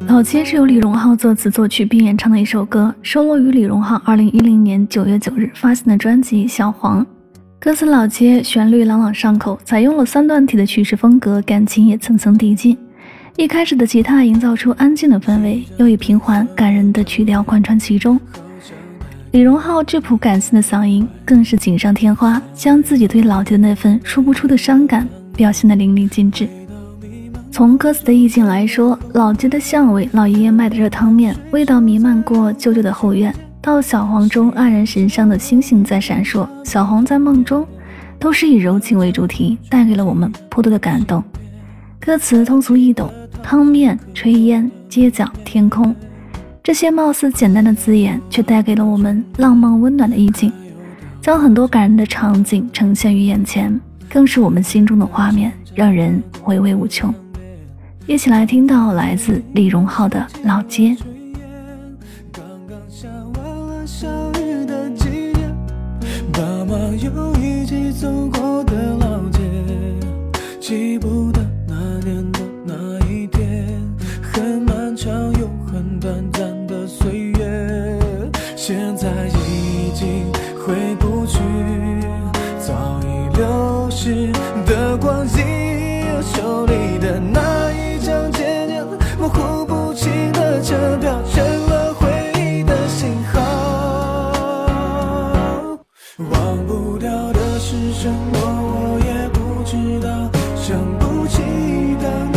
老街是由李荣浩作词作曲并演唱的一首歌，收录于李荣浩二零一零年九月九日发行的专辑《小黄》。歌词老街，旋律朗朗上口，采用了三段体的叙事风格，感情也层层递进。一开始的吉他营造出安静的氛围，又以平缓感人的曲调贯穿其中。李荣浩质朴感性的嗓音更是锦上添花，将自己对老街的那份说不出的伤感表现得淋漓尽致。从歌词的意境来说，老街的巷尾，老爷爷卖的热汤面，味道弥漫过舅舅的后院；到小黄中，黯然神伤的星星在闪烁，小黄在梦中，都是以柔情为主题，带给了我们颇多的感动。歌词通俗易懂，汤面、炊烟、街角、天空，这些貌似简单的字眼，却带给了我们浪漫温暖的意境，将很多感人的场景呈现于眼前，更是我们心中的画面，让人回味无穷。一起来听到来自李荣浩的老街。刚刚下完了小雨的季节爸妈又一起走过的老街记不得那年的那一天很漫长又很短暂的岁月现在已经回不去早已流逝的光阴手里的什么，我也不知道。想不起当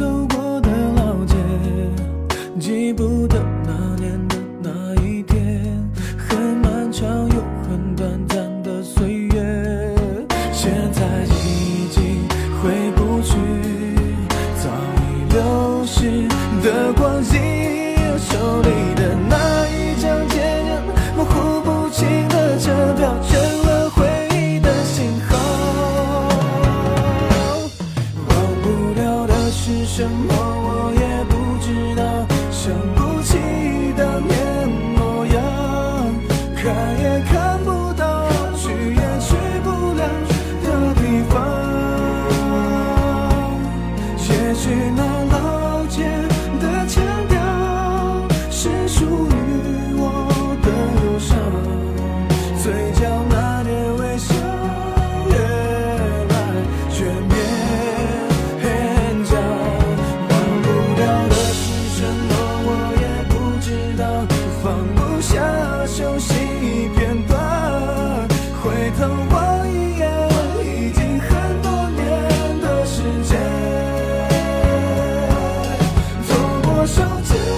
走过的老街，记不得那年的那一天，很漫长又很短暂的岁月，现在已经回不去，早已流逝的光阴，手里的那一张借据，模糊不清。什么我也不知道，想不起当年模样，看也看不 to